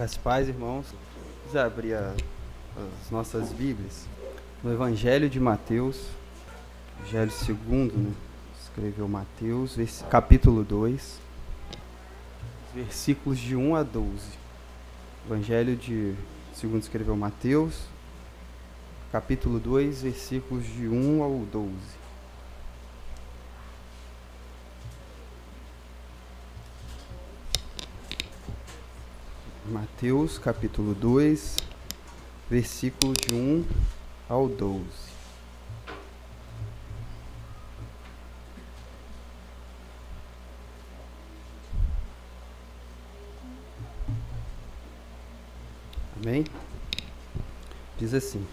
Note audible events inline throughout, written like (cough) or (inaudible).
Graças pais, irmãos. Vamos abrir a, as nossas Bíblias no Evangelho de Mateus, Evangelho segundo, né? Escreveu Mateus, capítulo 2, versículos de 1 a 12. Evangelho de segundo escreveu Mateus, capítulo 2, versículos de 1 ao 12. Mateus capítulo 2, versículo de 1 ao 12. Amém? Diz assim: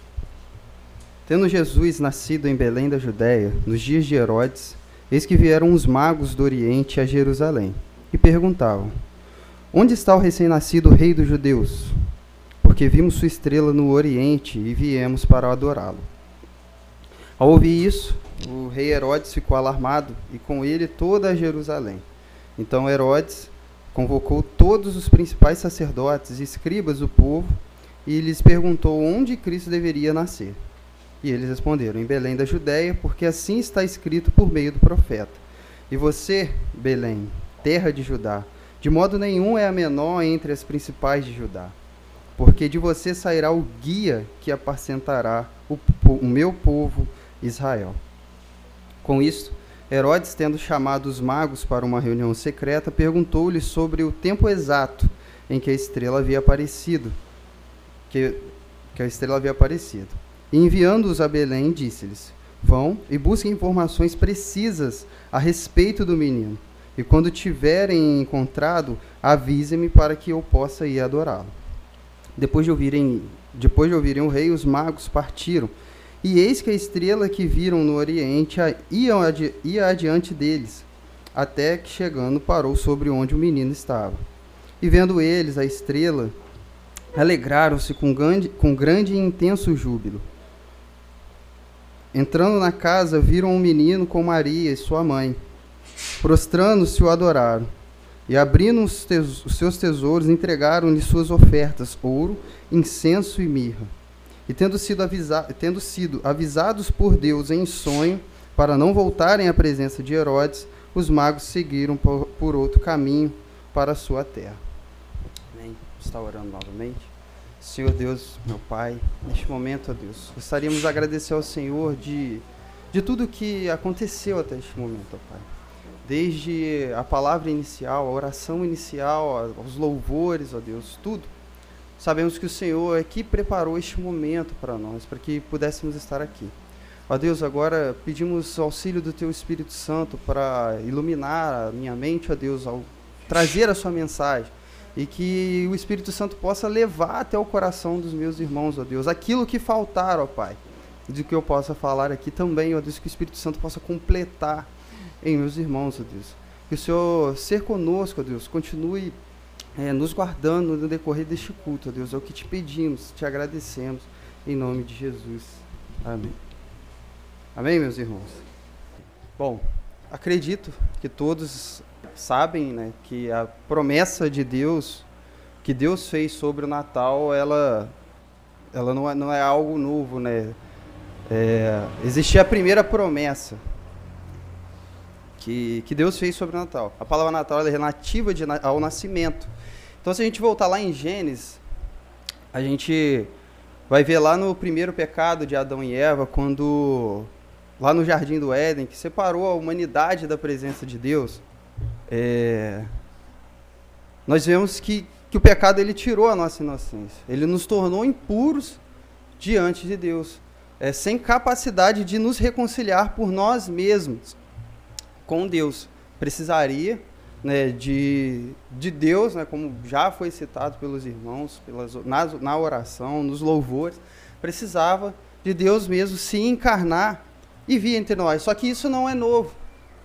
Tendo Jesus nascido em Belém da Judéia, nos dias de Herodes, eis que vieram os magos do Oriente a Jerusalém e perguntavam: Onde está o recém-nascido rei dos judeus? Porque vimos sua estrela no Oriente e viemos para adorá-lo. Ao ouvir isso, o rei Herodes ficou alarmado e com ele toda Jerusalém. Então Herodes convocou todos os principais sacerdotes e escribas do povo e lhes perguntou onde Cristo deveria nascer. E eles responderam: Em Belém da Judéia, porque assim está escrito por meio do profeta. E você, Belém, terra de Judá, de modo nenhum é a menor entre as principais de Judá, porque de você sairá o guia que apacentará o, o meu povo Israel. Com isso, Herodes, tendo chamado os magos para uma reunião secreta, perguntou-lhes sobre o tempo exato em que a estrela havia aparecido, que, que a estrela havia aparecido. E enviando-os a Belém, disse-lhes: Vão e busquem informações precisas a respeito do menino. E quando tiverem encontrado, avise-me para que eu possa ir adorá-lo. Depois de ouvirem, depois de ouvirem o rei, os magos partiram. E eis que a estrela que viram no oriente ia, adi ia adiante deles, até que chegando parou sobre onde o menino estava. E vendo eles a estrela, alegraram-se com grande, com grande e intenso júbilo. Entrando na casa, viram um menino com Maria e sua mãe Prostrando-se o adoraram. E abrindo os, tes os seus tesouros, entregaram-lhe suas ofertas, ouro, incenso e mirra. E tendo sido, tendo sido avisados por Deus em sonho, para não voltarem à presença de Herodes, os magos seguiram por, por outro caminho para a sua terra. Amém. Está orando novamente. Senhor Deus, meu Pai, neste momento, ó Deus, gostaríamos de agradecer ao Senhor de, de tudo que aconteceu até este momento, ó Pai desde a palavra inicial, a oração inicial, os louvores, ó Deus, tudo. Sabemos que o Senhor é que preparou este momento para nós, para que pudéssemos estar aqui. Ó Deus, agora pedimos auxílio do Teu Espírito Santo para iluminar a minha mente, ó Deus, ao trazer a Sua mensagem. E que o Espírito Santo possa levar até o coração dos meus irmãos, ó Deus, aquilo que faltar, ó Pai. De que eu possa falar aqui também, ó Deus, que o Espírito Santo possa completar em meus irmãos, ó Deus. Que o Senhor ser conosco, ó Deus, continue é, nos guardando no decorrer deste culto, ó Deus. É o que te pedimos, te agradecemos, em nome de Jesus. Amém. Amém, meus irmãos? Bom, acredito que todos sabem né, que a promessa de Deus, que Deus fez sobre o Natal, ela, ela não, é, não é algo novo, né? É, existia a primeira promessa, que, que Deus fez sobre o Natal. A palavra Natal é relativa de, ao nascimento. Então, se a gente voltar lá em Gênesis, a gente vai ver lá no primeiro pecado de Adão e Eva, quando lá no jardim do Éden, que separou a humanidade da presença de Deus, é, nós vemos que, que o pecado ele tirou a nossa inocência. Ele nos tornou impuros diante de Deus, é, sem capacidade de nos reconciliar por nós mesmos com Deus. Precisaria né, de, de Deus, né, como já foi citado pelos irmãos, pelas, na, na oração, nos louvores, precisava de Deus mesmo se encarnar e vir entre nós. Só que isso não é novo.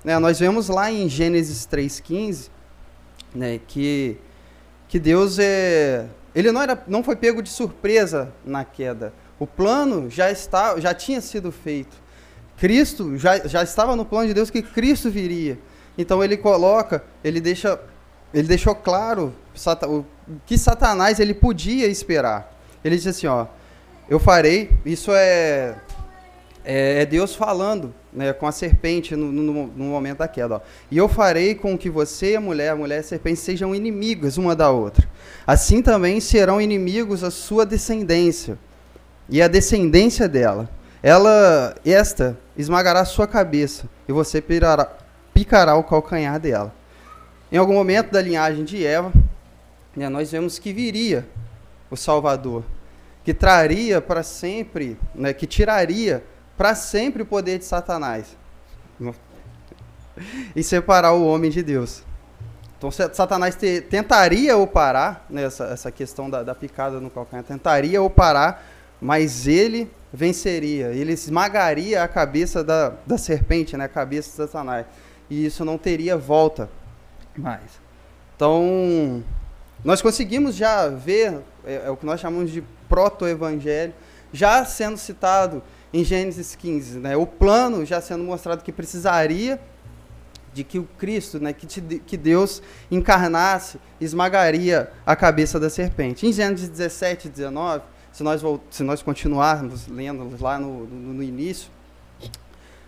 Né? Nós vemos lá em Gênesis 3,15 né, que, que Deus é, ele não, era, não foi pego de surpresa na queda. O plano já, está, já tinha sido feito. Cristo já, já estava no plano de Deus que Cristo viria. Então ele coloca, ele deixa, ele deixou claro o que Satanás ele podia esperar. Ele disse assim, ó, eu farei, isso é, é, é Deus falando né, com a serpente no, no, no, momento da queda. Ó. E eu farei com que você, a mulher, a mulher e a serpente sejam inimigas uma da outra. Assim também serão inimigos a sua descendência e a descendência dela. Ela, esta, esmagará sua cabeça e você pirará, picará o calcanhar dela. Em algum momento da linhagem de Eva, né, nós vemos que viria o Salvador, que traria para sempre, né, que tiraria para sempre o poder de Satanás (laughs) e separar o homem de Deus. Então Satanás te, tentaria o parar, né, essa questão da, da picada no calcanhar, tentaria o parar, mas ele venceria, ele esmagaria a cabeça da, da serpente, né, a cabeça de Satanás. E isso não teria volta mais. Então, nós conseguimos já ver, é, é o que nós chamamos de proto-evangelho, já sendo citado em Gênesis 15, né? O plano já sendo mostrado que precisaria de que o Cristo, né, que, te, que Deus encarnasse, esmagaria a cabeça da serpente. Em Gênesis 17, 19, se nós, se nós continuarmos lendo lá no, no, no início,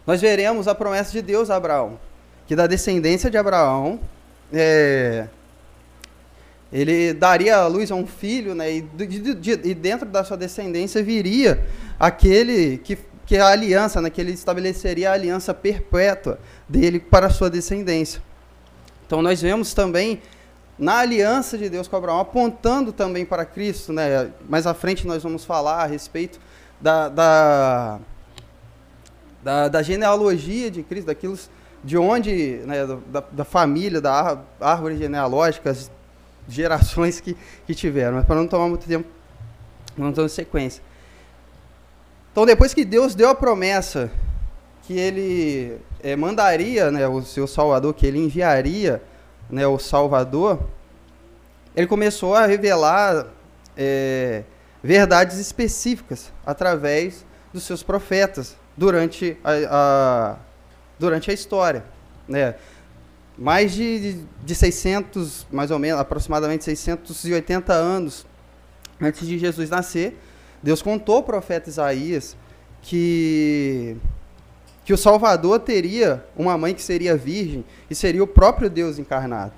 nós veremos a promessa de Deus a Abraão, que da descendência de Abraão, é, ele daria a luz a um filho, né, e, de, de, e dentro da sua descendência viria aquele que, que a aliança, né, que ele estabeleceria a aliança perpétua dele para a sua descendência. Então nós vemos também na aliança de Deus com Abraão, apontando também para Cristo, né? Mais à frente nós vamos falar a respeito da, da, da, da genealogia de Cristo, daquilo de onde, né, da, da família, da árvore genealógica, as gerações que, que tiveram. Mas para não tomar muito tempo, vamos dar sequência. Então, depois que Deus deu a promessa que ele é, mandaria né, o seu Salvador, que ele enviaria né, o Salvador, ele começou a revelar é, verdades específicas através dos seus profetas durante a, a durante a história. Né? Mais de, de 600, mais ou menos, aproximadamente 680 anos antes de Jesus nascer, Deus contou ao profeta Isaías que que o Salvador teria uma mãe que seria virgem e seria o próprio Deus encarnado.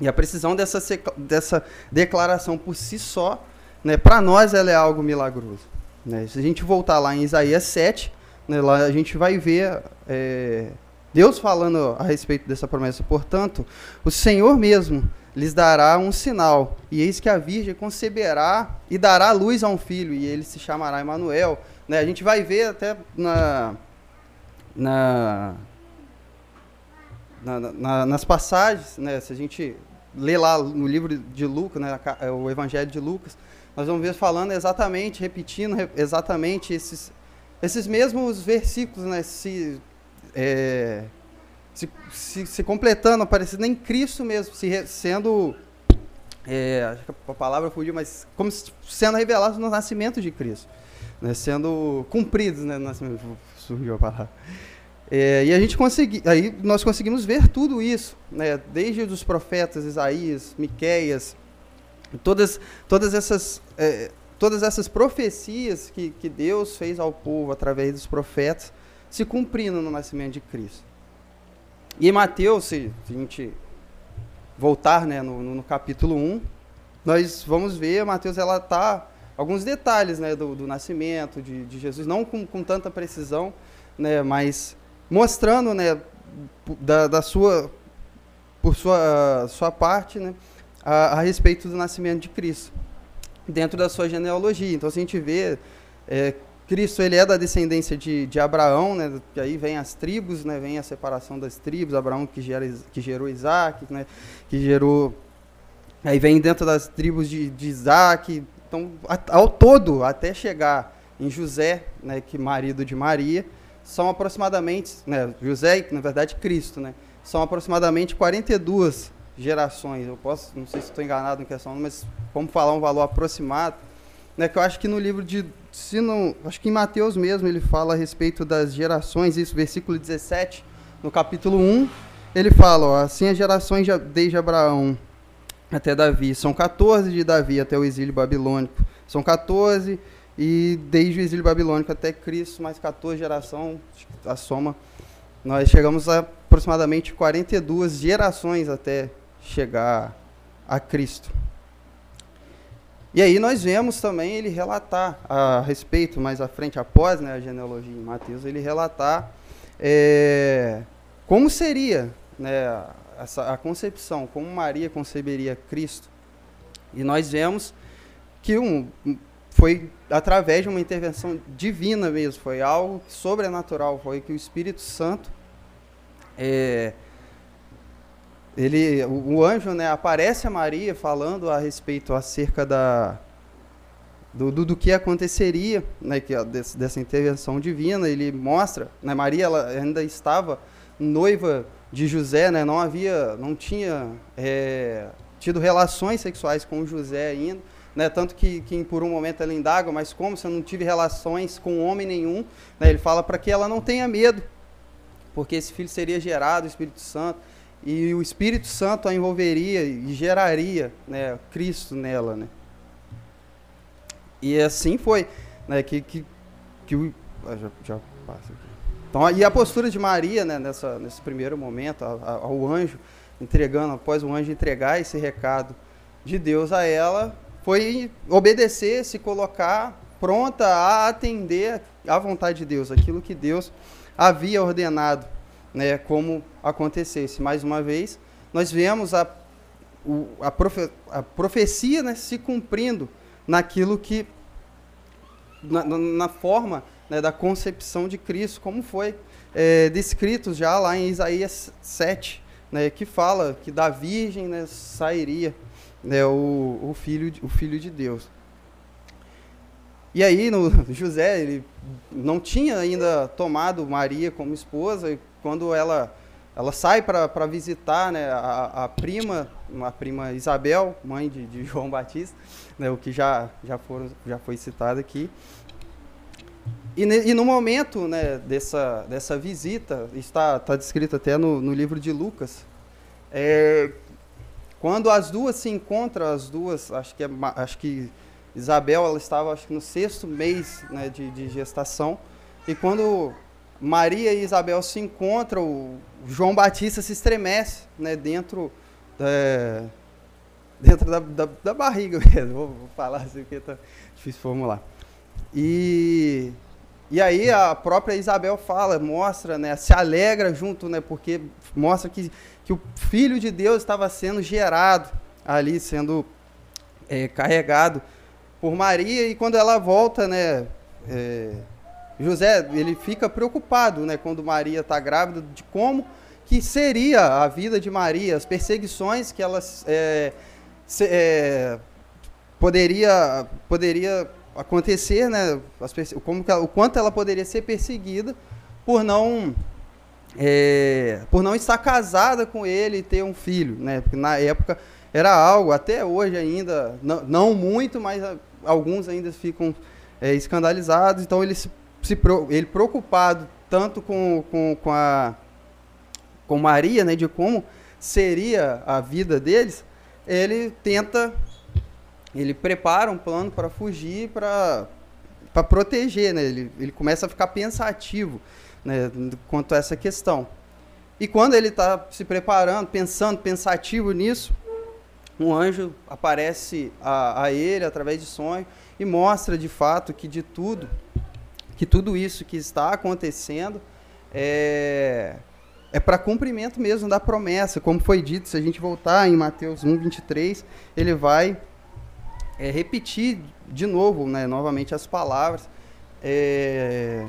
E a precisão dessa, dessa declaração por si só, né, para nós ela é algo milagroso. Né? Se a gente voltar lá em Isaías 7, né, lá a gente vai ver é, Deus falando a respeito dessa promessa. Portanto, o Senhor mesmo lhes dará um sinal, e eis que a Virgem conceberá e dará luz a um filho, e ele se chamará Emanuel. Né? A gente vai ver até na, na, na, na nas passagens, né? se a gente lê lá no livro de Lucas, né? o Evangelho de Lucas, nós vamos ver falando exatamente, repetindo exatamente esses, esses mesmos versículos, né? se é, se, se, se, completando, aparecendo em Cristo mesmo, se sendo, é, acho que a palavra fugiu, mas como sendo revelados no nascimento de Cristo, né, sendo cumpridos né, no nascimento, surgiu a palavra. É, e a gente consegui, aí nós conseguimos ver tudo isso, né, desde os profetas Isaías, Miqueias, todas, todas essas é, todas essas profecias que, que Deus fez ao povo através dos profetas, se cumprindo no nascimento de Cristo. E em Mateus, se a gente voltar né, no, no capítulo 1, nós vamos ver, Mateus, ela está alguns detalhes né, do, do nascimento de, de, Jesus, não com, com tanta precisão, né, mas mostrando né, da, da sua, por sua, sua parte né, a, a, respeito do nascimento de Cristo, dentro da sua genealogia. Então, se a gente vê é, Cristo ele é da descendência de, de Abraão, né? E aí vem as tribos, né? Vem a separação das tribos. Abraão que, gera, que gerou Isaac, né? Que gerou... Aí vem dentro das tribos de, de Isaac. Então, ao todo, até chegar em José, né? Que marido de Maria, são aproximadamente... Né? José, na verdade Cristo, né? São aproximadamente 42 gerações. Eu posso, não sei se estou enganado em questão, mas vamos falar um valor aproximado, né? Que eu acho que no livro de se não, acho que em Mateus mesmo ele fala a respeito das gerações, isso, versículo 17, no capítulo 1, ele fala, ó, assim as gerações desde Abraão até Davi. São 14 de Davi até o exílio babilônico. São 14 e desde o exílio babilônico até Cristo, mais 14 geração, a soma, nós chegamos a aproximadamente 42 gerações até chegar a Cristo. E aí nós vemos também ele relatar a respeito, mais à frente, após né, a genealogia em Mateus, ele relatar é, como seria né, essa, a concepção, como Maria conceberia Cristo. E nós vemos que um, foi através de uma intervenção divina mesmo, foi algo sobrenatural, foi que o Espírito Santo é, ele, o, o, anjo né, aparece a Maria falando a respeito acerca da, do, do, do que aconteceria, né, que, desse, dessa intervenção divina. Ele mostra, né, Maria ela ainda estava noiva de José, né, não havia, não tinha é, tido relações sexuais com José ainda. Né, tanto que, que por um momento ela indaga, mas como se eu não tive relações com homem nenhum, né, ele fala para que ela não tenha medo, porque esse filho seria gerado, o Espírito Santo e o Espírito Santo a envolveria e geraria né, Cristo nela. Né? E assim foi né, que, que, que o. Ah, já, já passa aqui. Então, e a postura de Maria né, nessa, nesse primeiro momento, ao anjo entregando, após o anjo entregar esse recado de Deus a ela, foi obedecer, se colocar pronta a atender à vontade de Deus, aquilo que Deus havia ordenado né, como acontecesse. Mais uma vez, nós vemos a, o, a, profe, a profecia né, se cumprindo naquilo que, na, na forma né, da concepção de Cristo, como foi é, descrito já lá em Isaías 7, né, que fala que da virgem né, sairia né, o, o, filho, o filho de Deus. E aí, no, (laughs) José, ele não tinha ainda tomado Maria como esposa, e quando ela, ela sai para visitar né, a, a, prima, a prima Isabel, mãe de, de (laughs) João Batista, né, o que já, já, foram, já foi citado aqui. E, e no momento né, dessa, dessa visita, está, está descrito até no, no livro de Lucas, é, quando as duas se encontram, as duas, acho que, é, acho que Isabel ela estava acho que no sexto mês né, de, de gestação. E quando Maria e Isabel se encontram, João Batista se estremece né, dentro, é, dentro da, da, da, barriga mesmo. (laughs) Vou, vou falar assim porque tá difícil formular. E, e aí a própria Isabel fala, mostra, né, se alegra junto, né, porque mostra que, que o Filho de Deus estava sendo gerado ali, sendo é, carregado por Maria e quando ela volta, né, é, José ele fica preocupado, né, quando Maria está grávida de como que seria a vida de Maria, as perseguições que ela é, se, é, poderia poderia acontecer, né, como ela, o quanto ela poderia ser perseguida por não é, por não estar casada com ele e ter um filho, né? Porque na época era algo, até hoje ainda, não, não muito, mas alguns ainda ficam é, escandalizados. Então ele se, se ele preocupado tanto com, com, com a com Maria, né, de como seria a vida deles, ele tenta ele prepara um plano para fugir, para para proteger, né? Ele, ele começa a ficar pensativo, né, quanto a essa questão. E quando ele está se preparando, pensando, pensativo nisso, um anjo aparece a, a ele através de sonho e mostra de fato que de tudo, que tudo isso que está acontecendo é, é para cumprimento mesmo da promessa, como foi dito, se a gente voltar em Mateus 1, 23, ele vai é, repetir de novo, né, novamente as palavras é,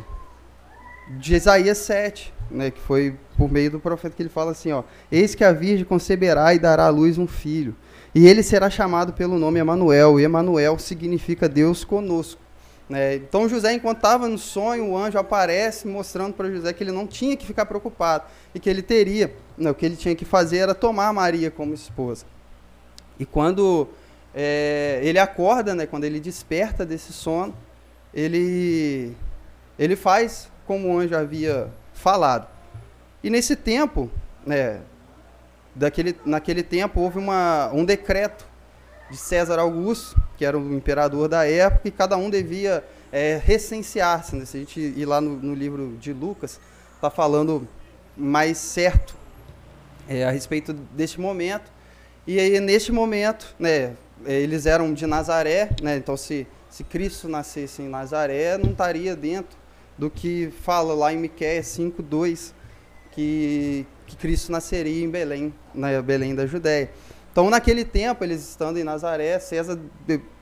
de Isaías 7, né, que foi por meio do profeta que ele fala assim, ó, eis que a virgem conceberá e dará à luz um filho, e ele será chamado pelo nome Emanuel, e Emanuel significa Deus conosco. Né? Então José, enquanto estava no sonho, o anjo aparece mostrando para José que ele não tinha que ficar preocupado e que ele teria, né, o que ele tinha que fazer era tomar Maria como esposa. E quando é, ele acorda, né, quando ele desperta desse sono, ele, ele faz como o anjo havia falado. E nesse tempo, né, daquele, naquele tempo houve uma, um decreto de César Augusto, que era o imperador da época, e cada um devia é, recensear-se. Né? Se a gente ir lá no, no livro de Lucas, está falando mais certo é, a respeito deste momento. E aí, neste momento, né, eles eram de Nazaré, né, então se, se Cristo nascesse em Nazaré, não estaria dentro do que fala lá em Miqueias 5:2 que, que Cristo nasceria em Belém, na Belém da Judéia. Então, naquele tempo, eles estando em Nazaré, César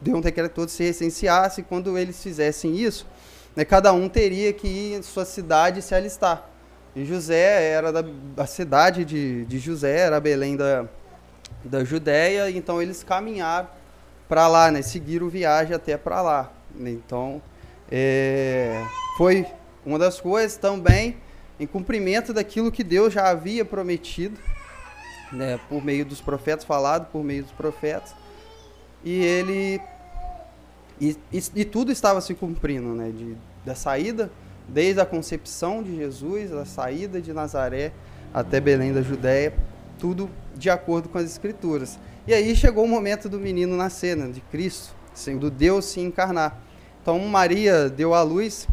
deu um decreto todo se recenseasse, e quando eles fizessem isso, né, cada um teria que ir em sua cidade se alistar. E José era da a cidade de, de José, era Belém da, da Judéia, então eles caminharam para lá, né, seguiram viagem até para lá. Então, é, foi uma das coisas também em cumprimento daquilo que Deus já havia prometido, né, por meio dos profetas, falado por meio dos profetas, e ele e, e, e tudo estava se cumprindo, né, de, da saída, desde a concepção de Jesus, a saída de Nazaré até Belém da Judéia, tudo de acordo com as escrituras. E aí chegou o momento do menino nascer, né, de Cristo, do Deus se encarnar. Então Maria deu à luz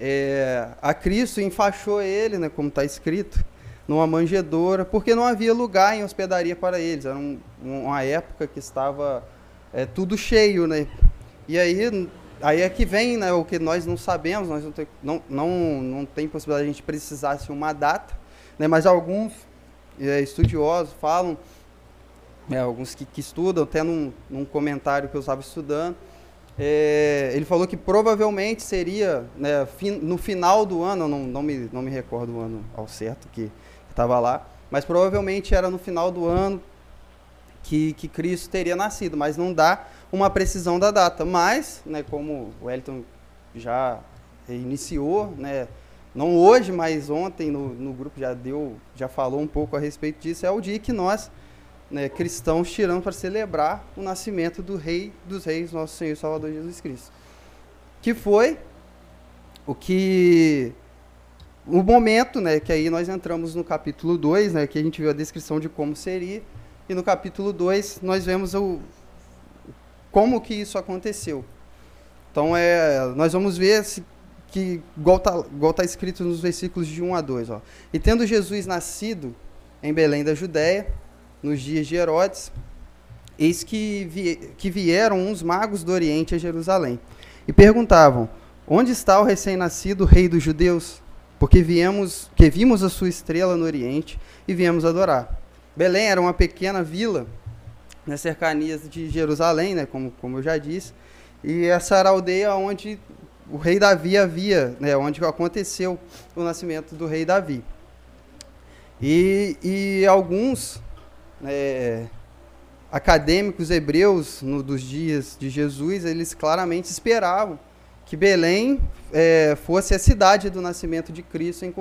é, a Cristo enfaixou ele, né, como está escrito, numa manjedoura, porque não havia lugar em hospedaria para eles. Era um, uma época que estava é, tudo cheio, né? E aí, aí é que vem né, o que nós não sabemos, nós não tem, não, não, não tem possibilidade de a gente precisar de uma data, né, mas alguns é, estudiosos falam, é, alguns que, que, estudam, até num, num comentário que eu estava estudando, é, ele falou que provavelmente seria né, fin, no final do ano, não, não, me, não me recordo o ano ao certo que estava lá, mas provavelmente era no final do ano que, que Cristo teria nascido, mas não dá uma precisão da data. Mas, né, como o Wellington já iniciou, né, não hoje, mas ontem no, no grupo já deu, já falou um pouco a respeito disso, é o dia que nós né, cristãos tirando para celebrar o nascimento do Rei dos Reis, nosso Senhor e Salvador Jesus Cristo. Que foi o que. O momento, né, que aí nós entramos no capítulo 2, né, que a gente viu a descrição de como seria, e no capítulo 2 nós vemos o, como que isso aconteceu. Então, é, nós vamos ver se, que, igual está tá escrito nos versículos de 1 a 2. Ó. E tendo Jesus nascido em Belém da Judéia, nos dias de Herodes, eis que, vi, que vieram uns magos do Oriente a Jerusalém e perguntavam: Onde está o recém-nascido rei dos judeus? Porque viemos, que vimos a sua estrela no Oriente e viemos adorar. Belém era uma pequena vila nas cercanias de Jerusalém, né, como, como eu já disse, e essa era a aldeia onde o rei Davi havia, né, onde aconteceu o nascimento do rei Davi. E, e alguns é, acadêmicos hebreus no, dos dias de Jesus, eles claramente esperavam que Belém é, fosse a cidade do nascimento de Cristo em,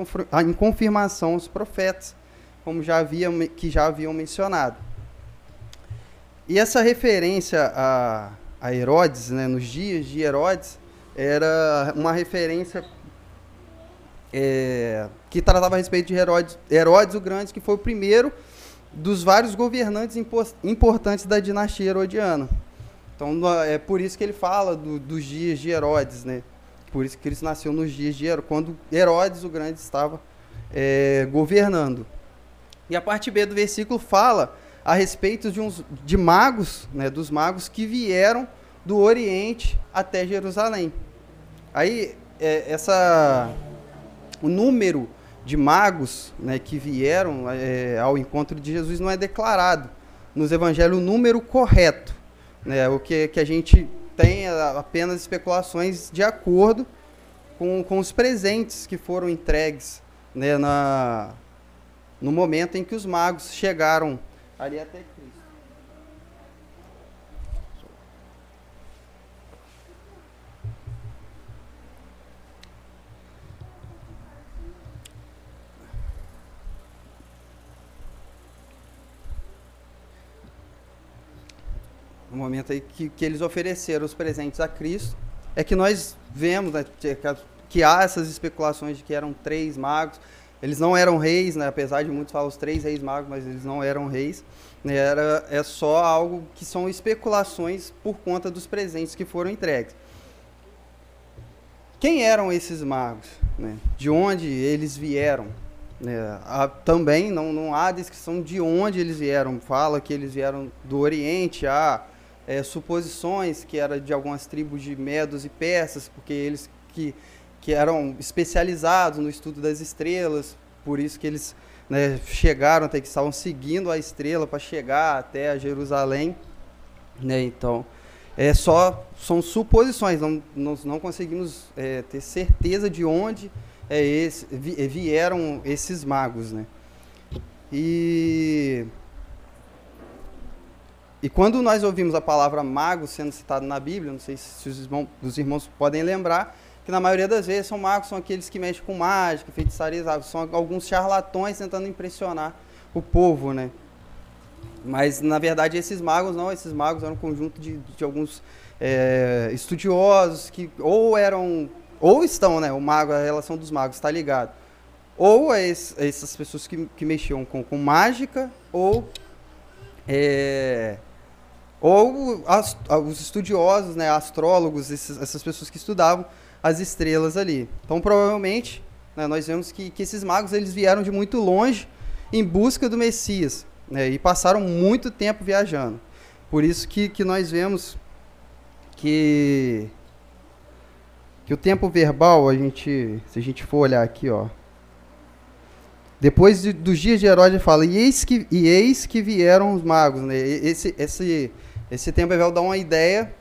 em confirmação aos profetas, como já havia, que já haviam mencionado. E essa referência a, a Herodes, né, nos dias de Herodes, era uma referência é, que tratava a respeito de Herodes, Herodes o Grande, que foi o primeiro dos vários governantes importantes da dinastia herodiana. Então é por isso que ele fala do, dos dias de Herodes, né? Por isso que ele nasceu nos dias de Herodes, quando Herodes o Grande estava é, governando. E a parte B do versículo fala a respeito de, uns, de magos, né, dos magos que vieram do Oriente até Jerusalém. Aí é, essa o número de magos né, que vieram é, ao encontro de Jesus não é declarado nos evangelhos o número correto. Né, o que, que a gente tem é apenas especulações de acordo com, com os presentes que foram entregues né, na, no momento em que os magos chegaram ali até no momento aí que, que eles ofereceram os presentes a Cristo, é que nós vemos né, que há essas especulações de que eram três magos. eles não eram reis, né? apesar de muitos falar os três reis magos, mas eles não eram reis. Né? Era, é só algo que são especulações por conta dos presentes que foram entregues. Quem eram esses magos? Né? De onde eles vieram? Né? Há, também não, não há descrição de onde eles vieram. Fala que eles vieram do Oriente, há é, suposições que era de algumas tribos de medos e persas, porque eles que, que eram especializados no estudo das estrelas, por isso que eles né, chegaram até que estavam seguindo a estrela para chegar até Jerusalém. Né? Então, é só são suposições, não, nós não conseguimos é, ter certeza de onde é esse, vieram esses magos, né? E e quando nós ouvimos a palavra mago sendo citada na Bíblia, não sei se os irmãos, os irmãos podem lembrar, que na maioria das vezes são magos, são aqueles que mexem com mágica, feitiçaria, são alguns charlatões tentando impressionar o povo, né? Mas, na verdade, esses magos não, esses magos eram um conjunto de, de alguns é, estudiosos que ou eram, ou estão, né, o mago, a relação dos magos está ligado, ou é esse, essas pessoas que, que mexiam com, com mágica, ou é, ou as, os estudiosos, né, astrólogos, esses, essas pessoas que estudavam as estrelas ali. Então, provavelmente, né, nós vemos que, que esses magos eles vieram de muito longe em busca do Messias né, e passaram muito tempo viajando. Por isso que, que nós vemos que, que o tempo verbal, a gente, se a gente for olhar aqui, ó, depois de, dos dias de Herodes, fala, e eis, que, e eis que vieram os magos. Né? Esse, esse, esse tempo verbal dá uma ideia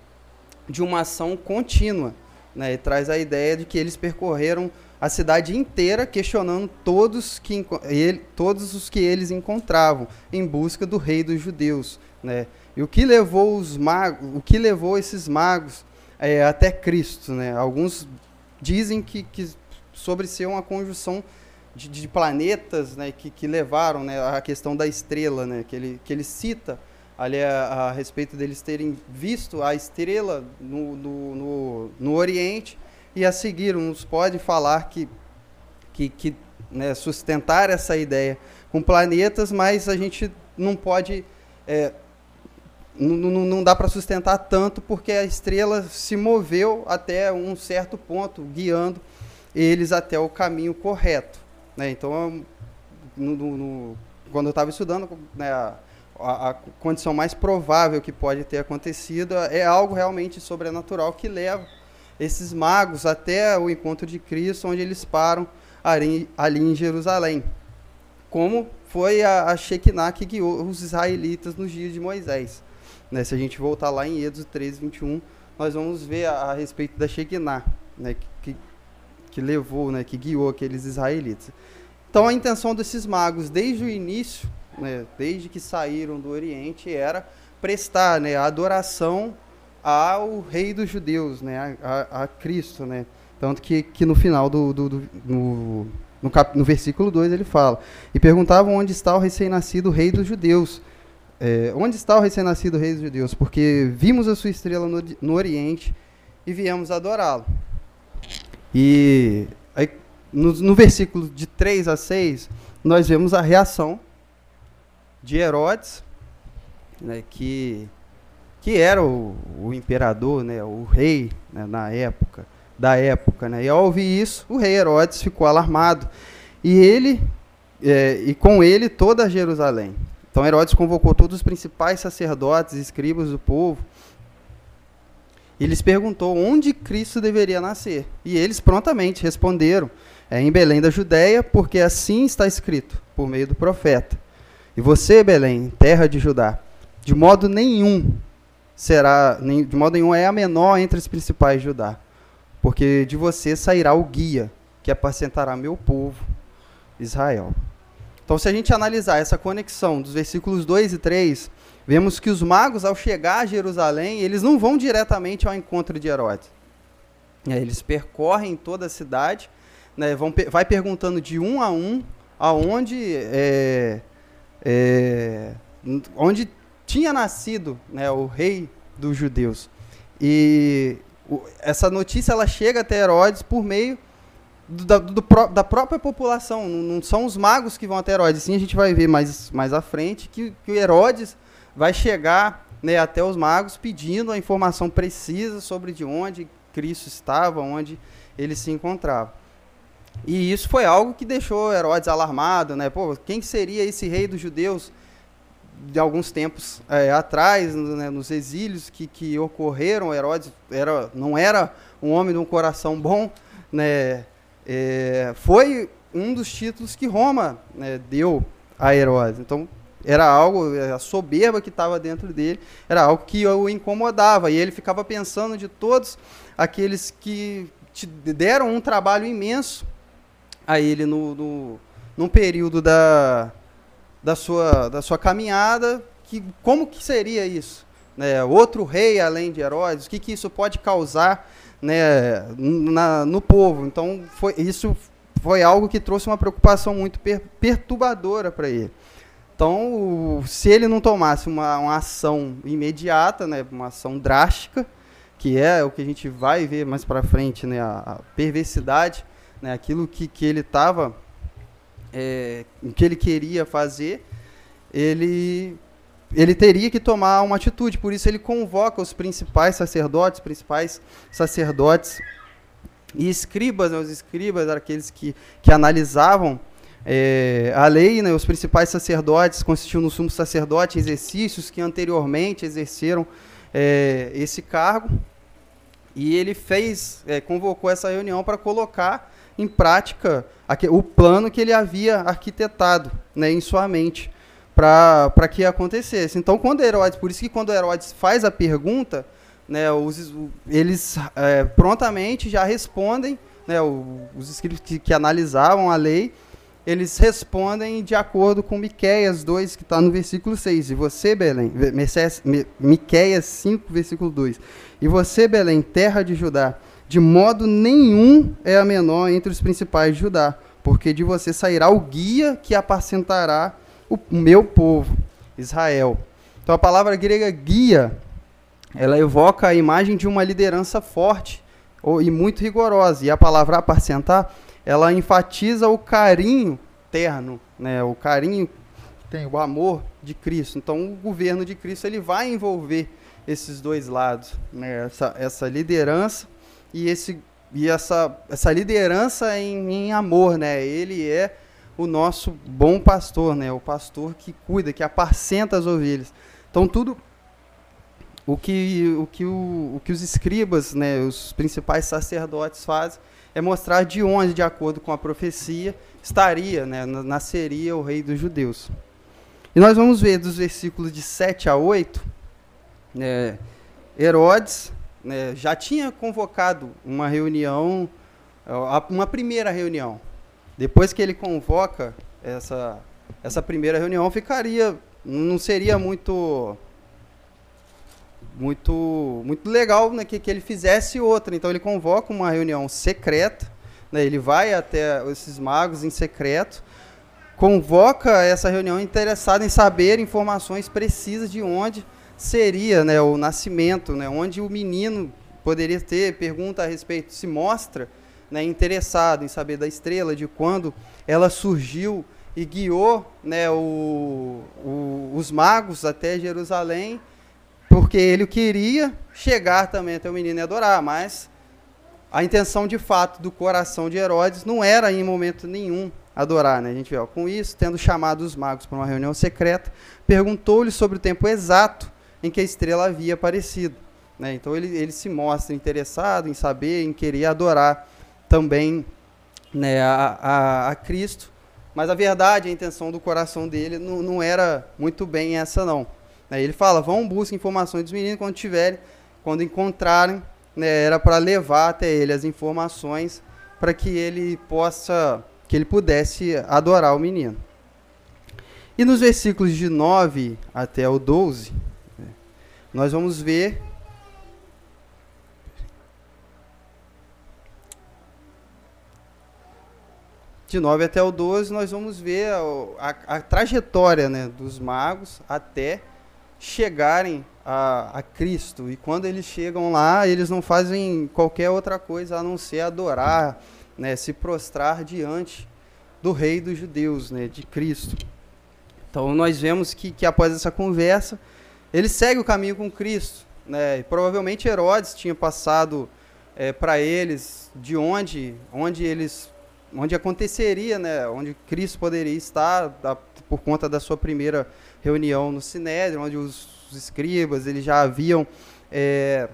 de uma ação contínua. Né? E traz a ideia de que eles percorreram a cidade inteira questionando todos, que, ele, todos os que eles encontravam em busca do rei dos judeus, né? E o que levou os magos, o que levou esses magos é, até Cristo, né? Alguns dizem que, que sobre ser uma conjunção de, de planetas, né, que, que levaram, né, a questão da estrela, né, que ele que ele cita ali a, a respeito deles terem visto a estrela no, no, no, no Oriente e a seguir uns pode falar que, que, que né, sustentar essa ideia com planetas, mas a gente não pode. É, não, não dá para sustentar tanto porque a estrela se moveu até um certo ponto, guiando eles até o caminho correto. Né? Então, no, no, quando eu estava estudando, né, a, a, condição mais provável que pode ter acontecido é algo realmente sobrenatural que leva esses magos até o encontro de Cristo, onde eles param ali, ali em Jerusalém. Como foi a, a Shekinah que guiou os israelitas nos dias de Moisés. Né, se a gente voltar lá em Êxodo 13, 21, nós vamos ver a, a respeito da Shekinah, né, que, que levou, né, que guiou aqueles israelitas. Então a intenção desses magos, desde o início, né, desde que saíram do Oriente, era prestar né, adoração ao rei dos judeus, né, a, a, Cristo, né. Tanto que, que no final do, do, do no, no, cap, no versículo 2 ele fala, e perguntavam onde está o recém-nascido rei dos judeus. É, onde está o recém-nascido rei dos judeus? Porque vimos a sua estrela no, no Oriente e viemos adorá-lo. E aí, no, no versículo de 3 a 6, nós vemos a reação de Herodes, né, que que era o, o imperador, né, o rei né, na época, da época, né, e ao ouvir isso, o rei Herodes ficou alarmado e ele é, e com ele toda Jerusalém. Então Herodes convocou todos os principais sacerdotes e escribas do povo e lhes perguntou onde Cristo deveria nascer. E eles prontamente responderam: é em Belém da Judéia, porque assim está escrito por meio do profeta. E você, Belém, terra de Judá, de modo nenhum será, de modo nenhum é a menor entre os principais de Judá, porque de você sairá o guia que apacentará meu povo, Israel. Então, se a gente analisar essa conexão dos versículos 2 e 3, vemos que os magos, ao chegar a Jerusalém, eles não vão diretamente ao encontro de Herodes. É, eles percorrem toda a cidade, né, vão, vai perguntando de um a um aonde é, é, onde tinha nascido né, o rei dos judeus. E o, essa notícia ela chega até Herodes por meio da, do, da própria população. Não, não, são os magos que vão até Herodes. Sim, a gente vai ver mais, mais à frente que, que Herodes vai chegar né, até os magos pedindo a informação precisa sobre de onde Cristo estava, onde ele se encontrava. E isso foi algo que deixou Herodes alarmado, né? Pô, quem seria esse rei dos judeus de alguns tempos é, atrás, né, nos exílios que, que ocorreram? Herodes era, não era um homem de um coração bom, né? É, foi um dos títulos que Roma né, deu a Herodes. Então, era algo, a soberba que estava dentro dele, era algo que o incomodava. E ele ficava pensando de todos aqueles que deram um trabalho imenso a ele no, no, num período da, da, sua, da sua caminhada, que, como que seria isso? Né? Outro rei além de Herodes, o que, que isso pode causar né, na, no povo? Então, foi, isso foi algo que trouxe uma preocupação muito per, perturbadora para ele. Então, se ele não tomasse uma, uma ação imediata, né, uma ação drástica, que é o que a gente vai ver mais para frente, né, a, a perversidade né, aquilo que, que ele estava, é, que ele queria fazer, ele, ele teria que tomar uma atitude. Por isso ele convoca os principais sacerdotes, principais sacerdotes e escribas, né, os escribas aqueles que, que analisavam é, a lei, né, os principais sacerdotes consistiam no sumo sacerdote, exercícios que anteriormente exerceram é, esse cargo. E ele fez, é, convocou essa reunião para colocar em prática o plano que ele havia arquitetado né, em sua mente para que acontecesse. Então, quando Herodes, por isso que quando Herodes faz a pergunta, né, os, eles é, prontamente já respondem, né, os escritos que, que, analisavam a lei, eles respondem de acordo com Miqueias 2, que está no versículo 6. E você, Belém, Miqueias 5, versículo 2. E você, Belém, terra de Judá, de modo nenhum é a menor entre os principais de Judá, porque de você sairá o guia que apacentará o meu povo, Israel. Então a palavra grega guia, ela evoca a imagem de uma liderança forte e muito rigorosa. E a palavra apacentar, ela enfatiza o carinho terno, né? o carinho, tem o amor de Cristo. Então o governo de Cristo ele vai envolver esses dois lados, né? essa, essa liderança e, esse, e essa, essa liderança em, em amor, né? Ele é o nosso bom pastor, né? O pastor que cuida, que apacenta as ovelhas. Então tudo o que, o que, o, o que os escribas, né, os principais sacerdotes fazem é mostrar de onde, de acordo com a profecia, estaria, né, nasceria o rei dos judeus. E nós vamos ver dos versículos de 7 a 8, né, Herodes né, já tinha convocado uma reunião, uma primeira reunião. Depois que ele convoca essa, essa primeira reunião, ficaria, não seria muito muito muito legal né, que, que ele fizesse outra. Então ele convoca uma reunião secreta, né, ele vai até esses magos em secreto, convoca essa reunião interessada em saber informações precisas de onde seria né, o nascimento, né, onde o menino poderia ter, pergunta a respeito, se mostra né, interessado em saber da estrela, de quando ela surgiu e guiou né, o, o, os magos até Jerusalém, porque ele queria chegar também até o menino e adorar, mas a intenção de fato do coração de Herodes não era em momento nenhum adorar. Né? A gente vê, ó, com isso, tendo chamado os magos para uma reunião secreta, perguntou-lhe sobre o tempo exato em que a estrela havia aparecido. Né? Então ele, ele se mostra interessado em saber, em querer adorar também né, a, a, a Cristo. Mas a verdade, a intenção do coração dele não, não era muito bem essa não. Né? Ele fala, vão buscar informações dos meninos quando tiverem, quando encontrarem, né, era para levar até ele as informações para que ele possa, que ele pudesse adorar o menino. E nos versículos de 9 até o 12, nós vamos ver de 9 até o 12, nós vamos ver a, a, a trajetória né, dos magos até chegarem a, a, Cristo. E quando eles chegam lá, eles não fazem qualquer outra coisa a não ser adorar, né, se prostrar diante do rei dos judeus, né, de Cristo. Então nós vemos que, que após essa conversa, ele segue o caminho com Cristo. Né, e provavelmente Herodes tinha passado é, para eles de onde, onde eles onde aconteceria, né, onde Cristo poderia estar da, por conta da sua primeira reunião no Sinédrio, onde os, os escribas eles já haviam é,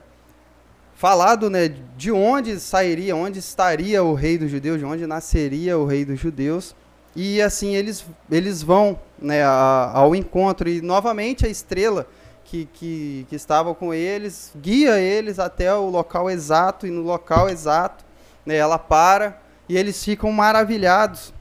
falado né, de onde sairia, onde estaria o rei dos judeus, de onde nasceria o rei dos judeus. E assim eles, eles vão né, ao encontro e novamente a estrela que, que, que estava com eles guia eles até o local exato e no local exato né, ela para e eles ficam maravilhados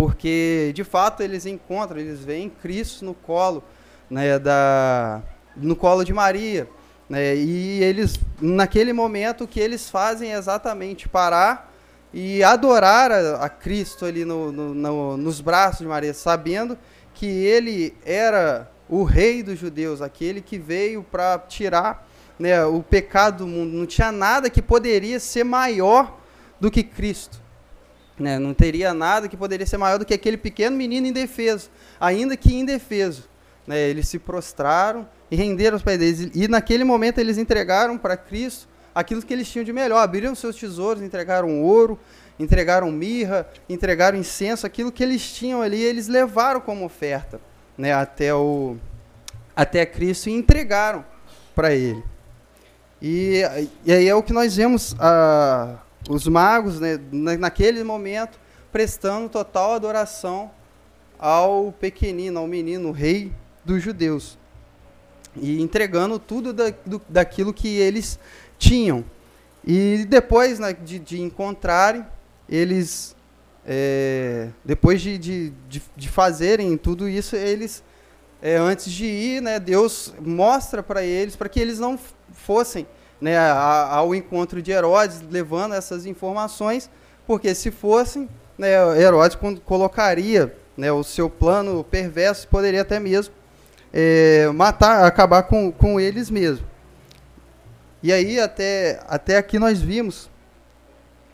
porque de fato eles encontram, eles veem Cristo no colo né, da, no colo de Maria. Né, e eles, naquele momento, o que eles fazem é exatamente parar e adorar a, a Cristo ali no, no, no, nos braços de Maria, sabendo que ele era o rei dos judeus, aquele que veio para tirar né, o pecado do mundo. Não tinha nada que poderia ser maior do que Cristo. Né, não teria nada que poderia ser maior do que aquele pequeno menino indefeso, ainda que indefeso. Né, eles se prostraram e renderam os pés deles. E naquele momento eles entregaram para Cristo aquilo que eles tinham de melhor. Abriram seus tesouros, entregaram ouro, entregaram mirra, entregaram incenso, aquilo que eles tinham ali, eles levaram como oferta né, até, o, até Cristo e entregaram para ele. E, e aí é o que nós vemos, ah, os magos, né, naquele momento, prestando total adoração ao pequenino, ao menino, rei dos judeus e entregando tudo da, do, daquilo que eles tinham. E depois né, de, de, encontrarem, eles, é, depois de, de, de, fazerem tudo isso, eles, é, antes de ir, né, Deus mostra para eles, para que eles não fossem né, ao encontro de Herodes, levando essas informações, porque se fossem, né, Herodes colocaria né, o seu plano perverso, poderia até mesmo é, matar, acabar com, com eles mesmo. E aí até, até aqui nós vimos,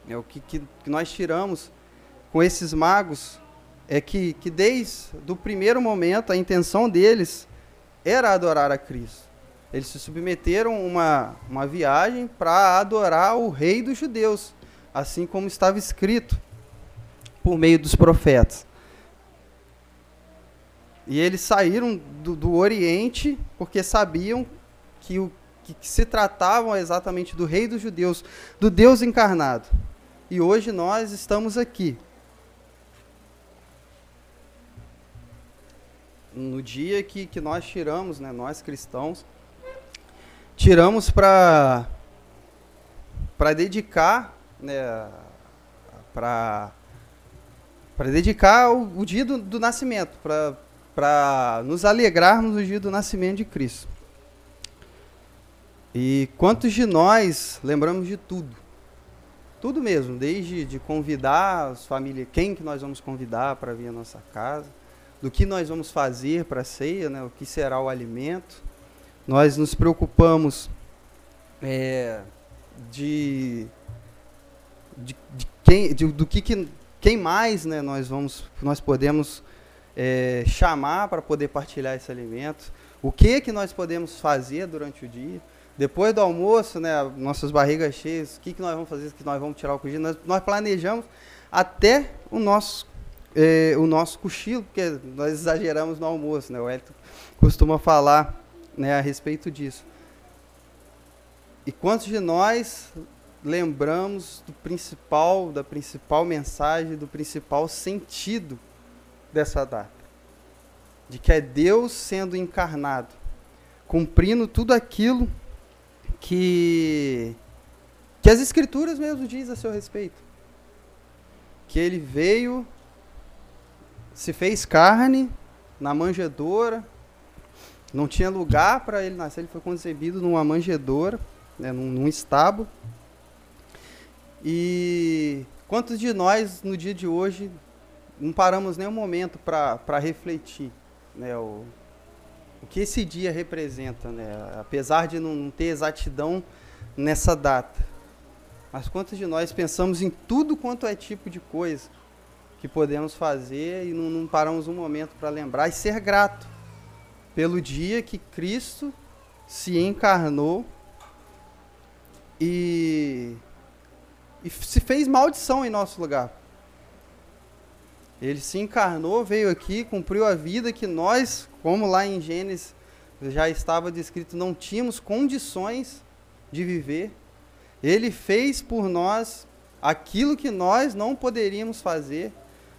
é, o que, que, que nós tiramos com esses magos é que, que desde o primeiro momento a intenção deles era adorar a Cristo. Eles se submeteram a uma, uma viagem para adorar o rei dos judeus, assim como estava escrito por meio dos profetas. E eles saíram do, do Oriente porque sabiam que, o, que, que se tratavam exatamente do rei dos judeus, do Deus encarnado. E hoje nós estamos aqui. No dia que, que nós tiramos, né, nós cristãos, tiramos para para dedicar, né, para para dedicar o, o dia do, do nascimento, para para nos alegrarmos no dia do nascimento de Cristo. E quantos de nós lembramos de tudo? Tudo mesmo, desde de convidar as famílias, quem que nós vamos convidar para vir à nossa casa, do que nós vamos fazer para a ceia, né, o que será o alimento. Nós nos preocupamos é, de, de, de, quem, de, do que, que quem mais né, nós vamos, nós podemos é, chamar para poder partilhar esse alimento, o que que nós podemos fazer durante o dia. Depois do almoço, né, nossas barrigas cheias, o que, que nós vamos fazer, que nós vamos tirar o cochilo. Nós, nós planejamos até o nosso, é, o nosso cochilo, porque nós exageramos no almoço. Né, o Elton costuma falar né, a respeito disso. E quantos de nós lembramos do principal, da principal mensagem, do principal sentido dessa data. De que é Deus sendo encarnado, cumprindo tudo aquilo que que as escrituras mesmo diz a seu respeito. Que ele veio se fez carne na manjedoura, não tinha lugar para ele nascer, ele foi concebido numa manjedoura, né, num, num estábulo. E quantos de nós no dia de hoje não paramos nenhum momento para refletir né, o, o que esse dia representa, né, apesar de não ter exatidão nessa data. Mas quantos de nós pensamos em tudo quanto é tipo de coisa que podemos fazer e não, não paramos um momento para lembrar e ser grato pelo dia que Cristo se encarnou e, e se fez maldição em nosso lugar. Ele se encarnou, veio aqui, cumpriu a vida que nós, como lá em Gênesis já estava descrito, não tínhamos condições de viver. Ele fez por nós aquilo que nós não poderíamos fazer.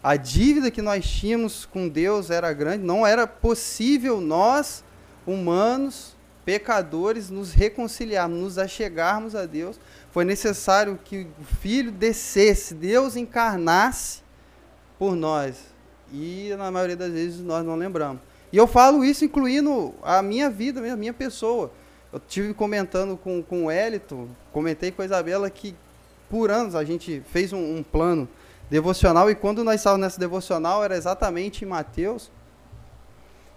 A dívida que nós tínhamos com Deus era grande, não era possível nós, humanos, pecadores, nos reconciliarmos, nos achegarmos a Deus. Foi necessário que o Filho descesse, Deus encarnasse por nós. E na maioria das vezes nós não lembramos. E eu falo isso incluindo a minha vida, a minha pessoa. Eu tive comentando com, com o Elito, comentei com a Isabela que por anos a gente fez um, um plano devocional e quando nós estávamos nessa devocional era exatamente em Mateus.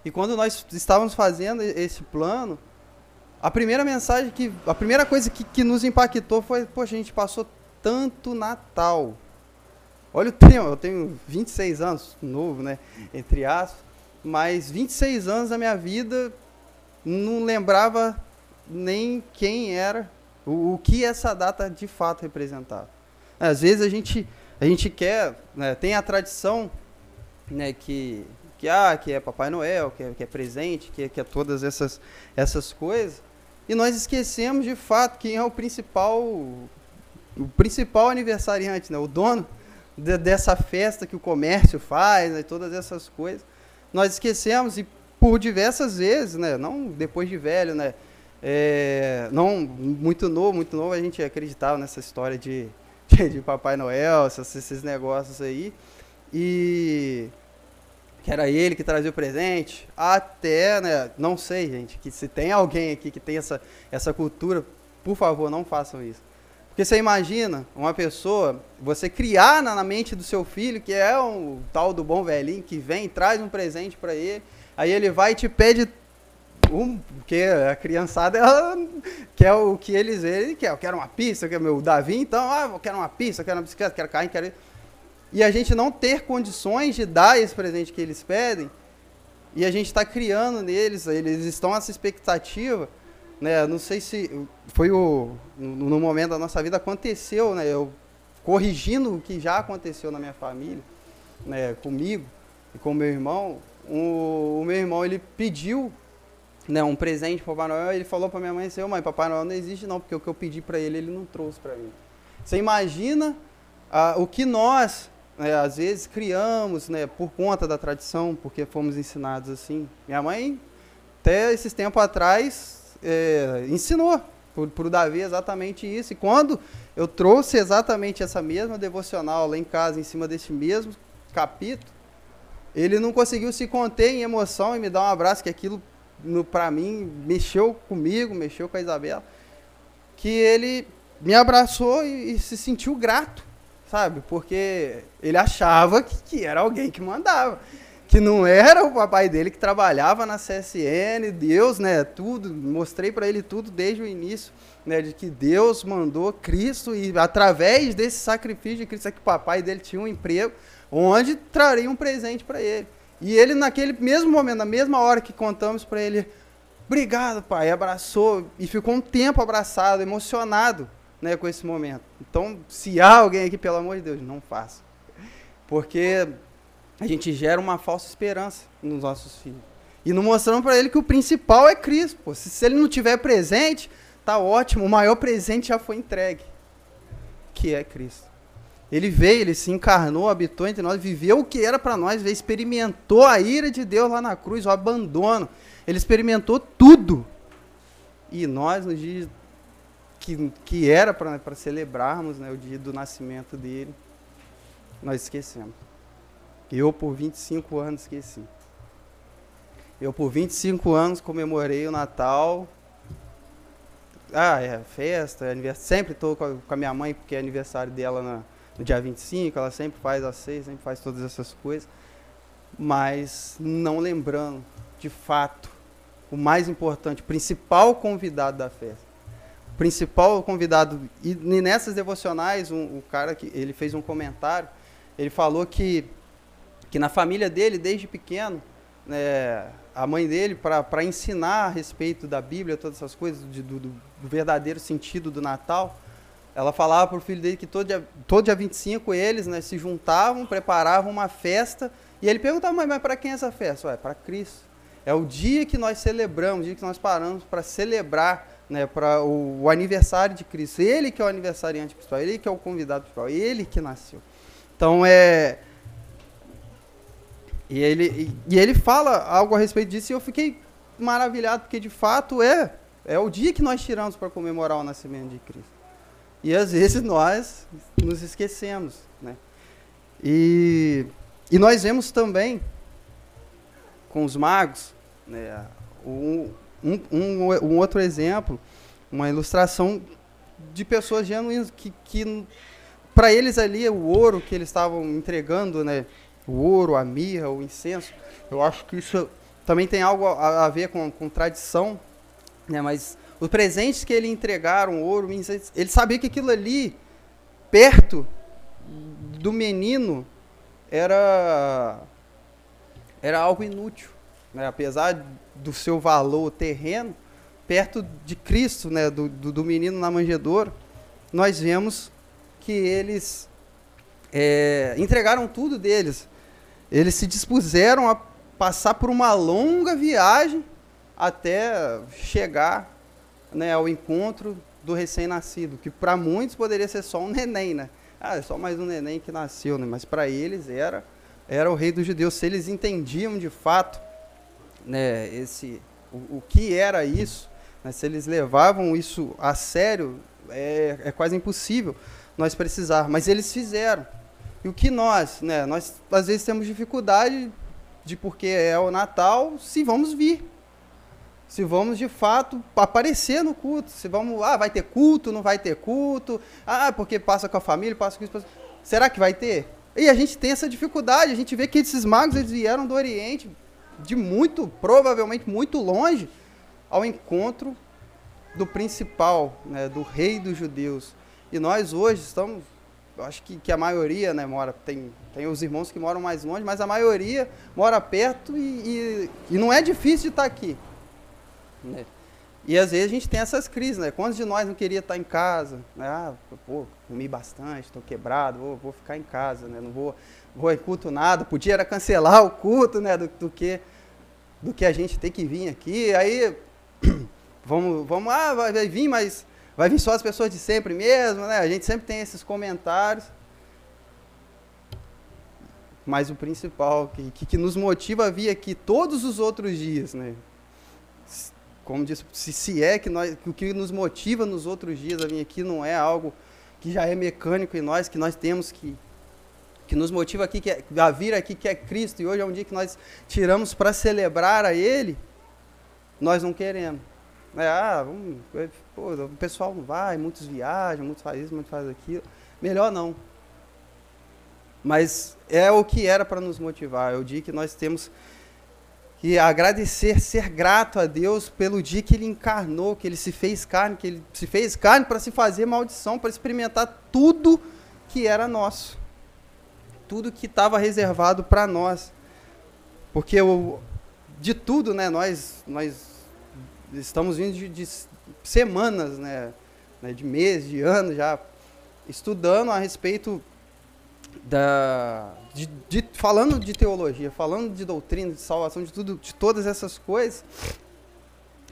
E quando nós estávamos fazendo esse plano, a primeira mensagem que. A primeira coisa que, que nos impactou foi, poxa, a gente passou tanto Natal. Olha o tempo, eu tenho 26 anos, novo, né? Entre aspas. Mas 26 anos da minha vida não lembrava nem quem era, o, o que essa data de fato representava. Às vezes a gente, a gente quer, né, tem a tradição né, que, que, ah, que é Papai Noel, que é, que é presente, que é, que é todas essas, essas coisas, e nós esquecemos de fato quem é o principal, o principal aniversariante, né, o dono de, dessa festa que o comércio faz, né, todas essas coisas. Nós esquecemos e por diversas vezes, né, não depois de velho, né, é, não muito novo, muito novo a gente acreditava nessa história de, (laughs) de, Papai Noel, esses, esses, negócios aí, e que era ele que trazia o presente, até, né, não sei, gente, que se tem alguém aqui que tem essa, essa cultura, por favor, não façam isso. Porque você imagina uma pessoa, você criar na, mente do seu filho, que é um tal do bom velhinho, que vem, traz um presente para ele, aí ele vai e te pede um, porque a criançada ela quer o que eles ele quer, eu quero uma pista, eu quero meu Davi, então, ah, eu quero uma pista, eu quero uma bicicleta, quero carro, quero e a gente não ter condições de dar esse presente que eles pedem, e a gente está criando neles, eles estão essa expectativa, né, não sei se foi o no, momento da nossa vida aconteceu, né, eu corrigindo o que já aconteceu na minha família, né, comigo e com meu irmão, o, o meu irmão ele pediu né, um presente para Papai Noel, ele falou para minha mãe assim, mãe, Papai Noel não existe não, porque o que eu pedi para ele, ele não trouxe para mim. Você imagina ah, o que nós, né, às vezes, criamos, né, por conta da tradição, porque fomos ensinados assim. Minha mãe, até esses tempos atrás, é, ensinou para o Davi exatamente isso. E quando eu trouxe exatamente essa mesma devocional lá em casa, em cima desse mesmo capítulo, ele não conseguiu se conter em emoção e me dar um abraço, que aquilo, para mim, mexeu comigo, mexeu com a Isabela, que ele me abraçou e, e se sentiu grato, sabe? Porque ele achava que, que era alguém que mandava que não era o papai dele que trabalhava na CSN, Deus, né, tudo, mostrei para ele tudo desde o início, né, de que Deus mandou Cristo e através desse sacrifício de Cristo é que o papai dele tinha um emprego onde traria um presente para ele. E ele naquele mesmo momento, na mesma hora que contamos para ele, obrigado, pai, abraçou e ficou um tempo abraçado, emocionado, né, com esse momento. Então, se há alguém aqui, pelo amor de Deus, não faça. Porque a gente gera uma falsa esperança nos nossos filhos. E não mostrando para ele que o principal é Cristo. Pô. Se, se ele não tiver presente, tá ótimo. O maior presente já foi entregue, que é Cristo. Ele veio, ele se encarnou, habitou entre nós, viveu o que era para nós, experimentou a ira de Deus lá na cruz, o abandono. Ele experimentou tudo. E nós, no dia que, que era para celebrarmos né, o dia do nascimento dele, nós esquecemos. Eu, por 25 anos, esqueci. Eu, por 25 anos, comemorei o Natal. Ah, é festa, é aniversário. Sempre estou com, com, a minha mãe, porque é aniversário dela na, no dia 25. Ela sempre faz a ceia, sempre faz todas essas coisas. Mas não lembrando, de fato, o mais importante, o principal convidado da festa. principal convidado. E nessas devocionais, um, o cara que ele fez um comentário, ele falou que, que na família dele, desde pequeno, né, a mãe dele, para ensinar a respeito da Bíblia, todas essas coisas, de, do, do, verdadeiro sentido do Natal, ela falava para o filho dele que todo dia, todo dia 25 eles né, se juntavam, preparavam uma festa, e ele perguntava, mas, mas para quem é essa festa? Ué, para Cristo. É o dia que nós celebramos, o dia que nós paramos para celebrar né, para o, o, aniversário de Cristo. Ele que é o aniversariante principal, ele que é o convidado principal, ele que nasceu. Então é. E ele, e, e ele fala algo a respeito disso e eu fiquei maravilhado, porque de fato é, é o dia que nós tiramos para comemorar o nascimento de Cristo. E às vezes nós nos esquecemos. Né? E, e nós vemos também com os magos né, um, um, um, outro exemplo, uma ilustração de pessoas genuínas que, que para eles ali o ouro que eles estavam entregando, né, o ouro, a mirra, o incenso, eu acho que isso também tem algo a, a ver com, com tradição, né, mas os presentes que ele entregaram, ouro, ele sabia que aquilo ali, perto do menino, era, era algo inútil. Né, apesar do seu valor terreno, perto de Cristo, né, do, do, do menino na manjedoura, nós vemos que eles é, entregaram tudo deles. Eles se dispuseram a passar por uma longa viagem até chegar né, ao encontro do recém-nascido, que para muitos poderia ser só um neném, né? Ah, é só mais um neném que nasceu, né? Mas para eles era era o rei dos judeus. Se eles entendiam de fato, né, esse o, o que era isso, né, se eles levavam isso a sério, é, é quase impossível nós precisar. Mas eles fizeram. E o que nós, né? Nós às vezes temos dificuldade de porque é o Natal, se vamos vir. Se vamos de fato aparecer no culto, se vamos, ah, vai ter culto, não vai ter culto, ah, porque passa com a família, passa com isso, passa... será que vai ter? E a gente tem essa dificuldade, a gente vê que esses magos eles vieram do Oriente, de muito, provavelmente muito longe, ao encontro do principal, né, do rei dos judeus. E nós hoje estamos eu acho que, que a maioria né, mora, tem, tem os irmãos que moram mais longe, mas a maioria mora perto e, e, e não é difícil de estar aqui. Né? E às vezes a gente tem essas crises, né? Quantos de nós não queria estar em casa? Né? Ah, pô, comi bastante, estou quebrado, vou, vou ficar em casa, né? Não vou, vou em culto nada. Podia era cancelar (laughs) o culto, né? Do, do, que, do que a gente ter que vir aqui. Aí, (clears throat) vamos, vamos, ah, vai vir, mas vai vir só as pessoas de sempre mesmo, né? A gente sempre tem esses comentários. Mas o principal, que, que nos motiva a vir aqui todos os outros dias, né? Como disse, se, se é que, nós, o que nos motiva nos outros dias a vir aqui não é algo que já é mecânico em nós, que nós temos que que nos motiva aqui que é, a vir aqui que é Cristo e hoje é um dia que nós tiramos para celebrar a Ele, nós não queremos. É, ah, vamos, é, pô, o pessoal não vai, muitos viajam, muitos fazem isso, muitos fazem aquilo. Melhor não. Mas é o que era para nos motivar. É o dia que nós temos que agradecer, ser grato a Deus pelo dia que Ele encarnou, que Ele se fez carne, que Ele se fez carne para se fazer maldição, para experimentar tudo que era nosso. Tudo que estava reservado para nós. Porque de tudo, né, nós, nós estamos vindo de, de semanas, né, né, de meses, de anos já, estudando a respeito da, de, de, falando de teologia, falando de doutrina, de salvação, de tudo, de todas essas coisas.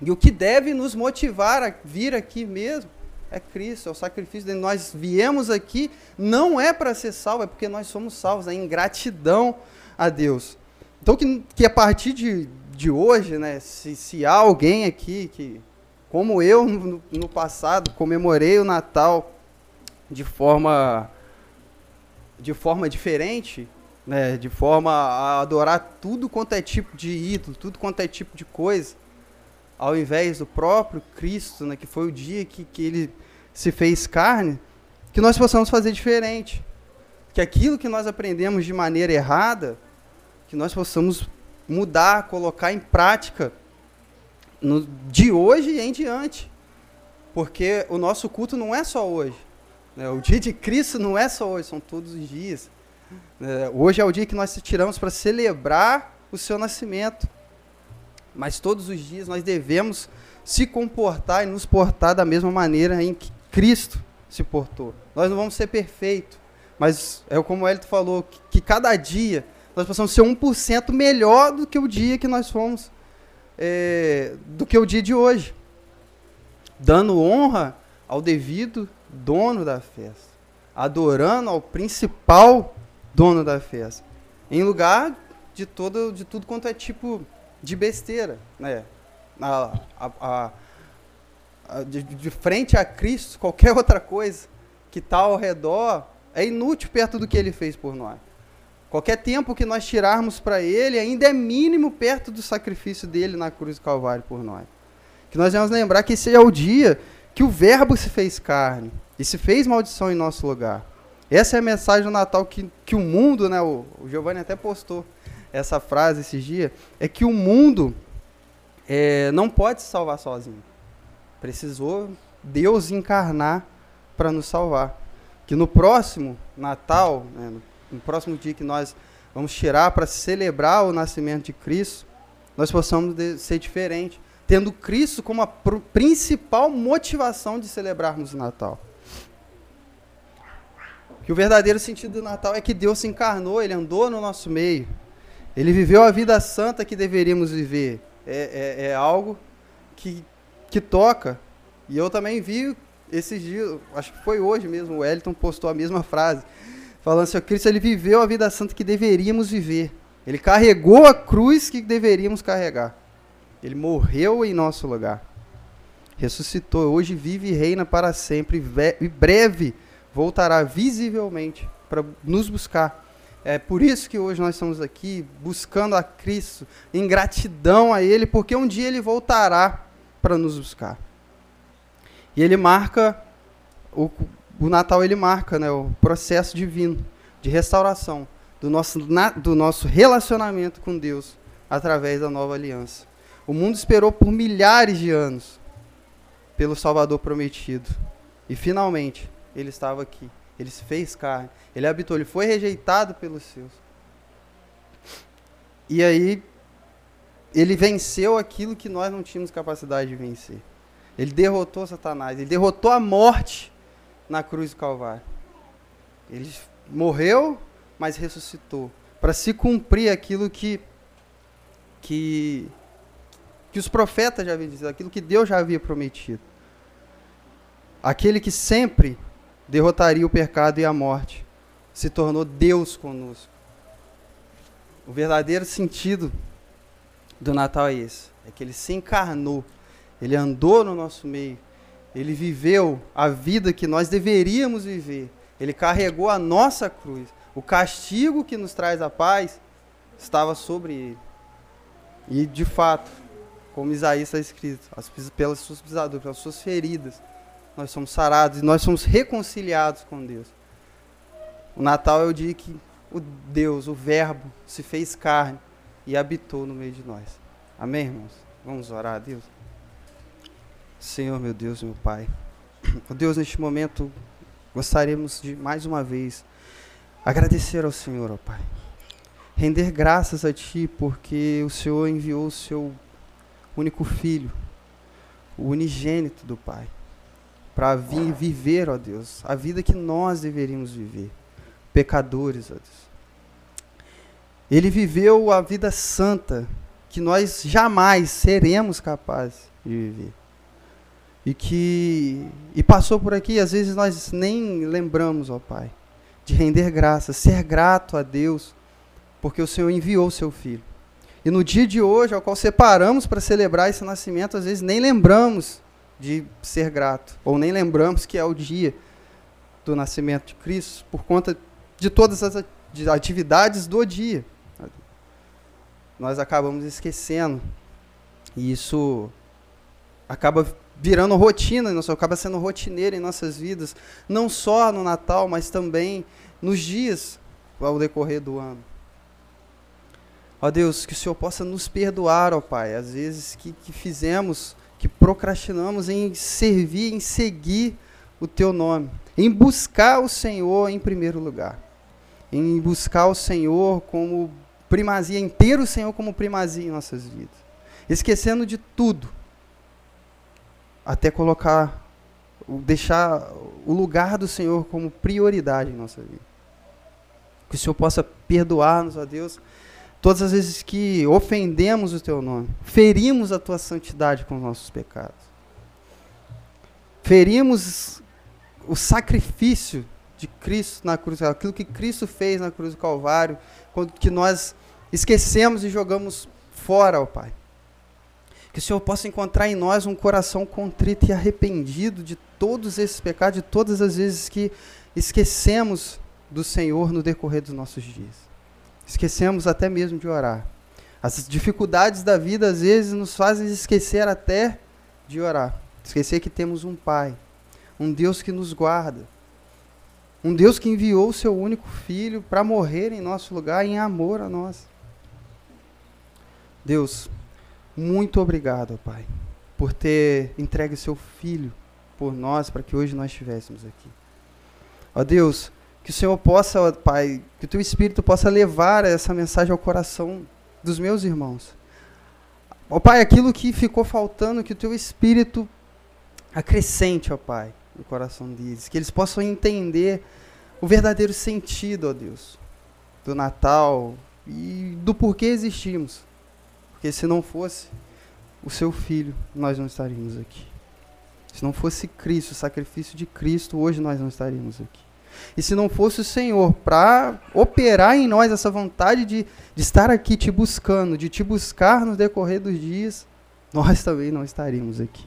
E o que deve nos motivar a vir aqui mesmo é Cristo, é o sacrifício dele. Nós viemos aqui não é para ser salvo, é porque nós somos salvos, é em gratidão a Deus. Então que, que a partir de, de hoje, né, se, se há alguém aqui que, como eu no, no passado, comemorei o Natal de forma, de forma diferente, né, de forma a adorar tudo quanto é tipo de ídolo, tudo quanto é tipo de coisa, ao invés do próprio Cristo, né, que foi o dia que, que ele se fez carne, que nós possamos fazer diferente. Que aquilo que nós aprendemos de maneira errada, que nós possamos mudar, colocar em prática no, de hoje em diante. Porque o nosso culto não é só hoje. Né? O dia de Cristo não é só hoje, são todos os dias. É, hoje é o dia que nós tiramos para celebrar o seu nascimento. Mas todos os dias nós devemos se comportar e nos portar da mesma maneira em que Cristo se portou. Nós não vamos ser perfeitos, mas é como o Elito falou, que, que cada dia nós possamos ser 1% melhor do que o dia que nós fomos, é, do que o dia de hoje. Dando honra ao devido dono da festa. Adorando ao principal dono da festa. Em lugar de, todo, de tudo quanto é tipo de besteira. Né? A, a, a, de, de, frente a Cristo, qualquer outra coisa que está ao redor é inútil perto do que ele fez por nós. Qualquer tempo que nós tirarmos para ele ainda é mínimo perto do sacrifício dele na cruz do Calvário por nós. Que nós vamos lembrar que esse é o dia que o Verbo se fez carne e se fez maldição em nosso lugar. Essa é a mensagem do Natal que, que o mundo, né, o, o Giovanni até postou essa frase esses dias, é que o mundo é, não pode se salvar sozinho. Precisou Deus encarnar para nos salvar. Que no próximo Natal, né, no, no próximo dia que nós vamos tirar para celebrar o nascimento de Cristo, nós possamos de, ser diferente, tendo Cristo como a pr principal motivação de celebrarmos o Natal. Que o verdadeiro sentido do Natal é que Deus se encarnou, ele andou no nosso meio. Ele viveu a vida santa que deveríamos viver. É, é, é algo que, que toca. E eu também vi esses dias, acho que foi hoje mesmo, o Wellington postou a mesma frase, falando assim: Cristo ele viveu a vida santa que deveríamos viver. Ele carregou a cruz que deveríamos carregar. Ele morreu em nosso lugar. Ressuscitou, hoje vive e reina para sempre, e breve voltará visivelmente para nos buscar. É por isso que hoje nós estamos aqui buscando a Cristo, em gratidão a Ele, porque um dia Ele voltará para nos buscar. E Ele marca, o, o Natal ele marca né, o processo divino de restauração do nosso, na, do nosso relacionamento com Deus através da nova aliança. O mundo esperou por milhares de anos pelo Salvador prometido. E finalmente, ele estava aqui. Ele se fez carne. Ele habitou. Ele foi rejeitado pelos seus. E aí, ele venceu aquilo que nós não tínhamos capacidade de vencer. Ele derrotou Satanás. Ele derrotou a morte na cruz do Calvário. Ele morreu, mas ressuscitou. Para se cumprir aquilo que, que, que os profetas já haviam dito, aquilo que Deus já havia prometido. Aquele que sempre derrotaria o pecado e a morte, se tornou Deus conosco. O verdadeiro sentido do Natal é esse: é que ele se encarnou, ele andou no nosso meio, ele viveu a vida que nós deveríamos viver, ele carregou a nossa cruz. O castigo que nos traz a paz estava sobre ele. E de fato, como Isaías está escrito, pelas suas pisaduras, pelas suas feridas, nós somos sarados e nós somos reconciliados com Deus. O Natal é o dia que o Deus, o Verbo, se fez carne e habitou no meio de nós. Amém, irmãos? Vamos orar a Deus? Senhor, meu Deus, meu Pai. Oh Deus, neste momento, gostaríamos de mais uma vez agradecer ao Senhor, ó oh Pai. Render graças a Ti, porque o Senhor enviou o Seu único Filho, o unigênito do Pai para vir viver, ó Deus, a vida que nós deveríamos viver, pecadores, ó Deus. Ele viveu a vida santa que nós jamais seremos capazes de viver. E que e passou por aqui, às vezes nós nem lembramos, ó Pai, de render graças, ser grato a Deus, porque o Senhor enviou seu filho. E no dia de hoje, ao qual separamos para celebrar esse nascimento, às vezes nem lembramos de ser grato, ou nem lembramos que é o dia do nascimento de Cristo, por conta de todas as atividades do dia. Nós acabamos esquecendo, e isso acaba virando rotina, nosso, acaba sendo rotineiro em nossas vidas, não só no Natal, mas também nos dias ao decorrer do ano. Ó Deus, que o Senhor possa nos perdoar, ó Pai, às vezes que, que fizemos que procrastinamos em servir, em seguir o teu nome, em buscar o Senhor em primeiro lugar, em buscar o Senhor como primazia, em ter o Senhor como primazia em nossas vidas, esquecendo de tudo, até colocar, deixar o lugar do Senhor como prioridade em nossa vida. Que o Senhor possa perdoar-nos, ó Deus, todas as vezes que ofendemos o teu nome, ferimos a tua santidade com os nossos pecados, ferimos o sacrifício de Cristo na cruz, aquilo que Cristo fez na cruz do Calvário, quando que nós esquecemos e jogamos fora, ó Pai. Que o Senhor possa encontrar em nós um coração contrito e arrependido de todos esses pecados, de todas as vezes que esquecemos do Senhor no decorrer dos nossos dias. Esquecemos até mesmo de orar. As dificuldades da vida às vezes nos fazem esquecer até de orar. Esquecer que temos um Pai, um Deus que nos guarda, um Deus que enviou o seu único filho para morrer em nosso lugar em amor a nós. Deus, muito obrigado, Pai, por ter entregue seu filho por nós para que hoje nós estivéssemos aqui. Ó Deus, que o Senhor possa, Pai, que o teu Espírito possa levar essa mensagem ao coração dos meus irmãos. Ó Pai, aquilo que ficou faltando, que o teu Espírito acrescente, ó Pai, no coração deles. Que eles possam entender o verdadeiro sentido, ó Deus, do Natal e do porquê existimos. Porque se não fosse o seu filho, nós não estaríamos aqui. Se não fosse Cristo, o sacrifício de Cristo, hoje nós não estaríamos aqui. E se não fosse o Senhor para operar em nós essa vontade de, de estar aqui te buscando, de te buscar no decorrer dos dias, nós também não estaríamos aqui.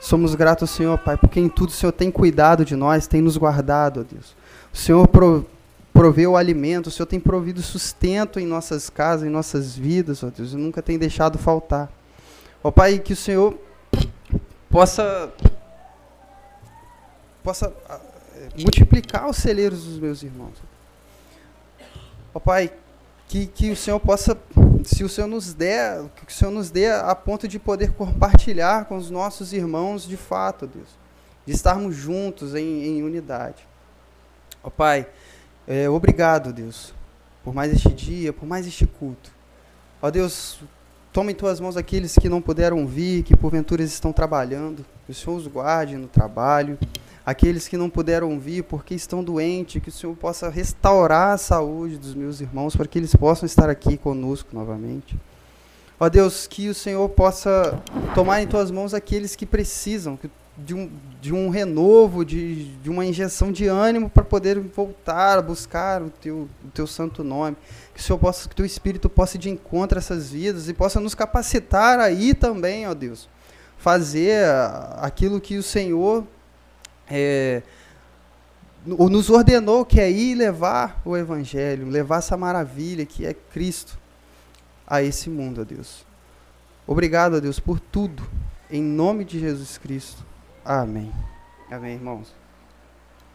Somos gratos ao Senhor, Pai, porque em tudo o Senhor tem cuidado de nós, tem nos guardado, ó Deus. O Senhor pro, proveu o alimento, o Senhor tem provido sustento em nossas casas, em nossas vidas, ó Deus, e nunca tem deixado faltar. Ó Pai, que o Senhor possa possa multiplicar os celeiros dos meus irmãos. Ó Pai, que, que o Senhor possa, se o Senhor nos der, que o Senhor nos dê a ponto de poder compartilhar com os nossos irmãos de fato, Deus, de estarmos juntos em, em unidade. Ó Pai, é, obrigado, Deus, por mais este dia, por mais este culto. Ó Deus, toma em tuas mãos aqueles que não puderam vir, que porventura estão trabalhando, que o Senhor os guarde no trabalho aqueles que não puderam vir porque estão doentes, que o Senhor possa restaurar a saúde dos meus irmãos para que eles possam estar aqui conosco novamente. Ó Deus, que o Senhor possa tomar em tuas mãos aqueles que precisam de um, de um renovo, de, de uma injeção de ânimo para poder voltar a buscar o teu, o teu santo nome. Que o Senhor possa, que o teu Espírito possa ir de encontro a essas vidas e possa nos capacitar aí também, ó Deus, fazer aquilo que o Senhor é, nos ordenou que é ir levar o Evangelho, levar essa maravilha que é Cristo a esse mundo, ó Deus. Obrigado, a Deus, por tudo. Em nome de Jesus Cristo. Amém. Amém, irmãos.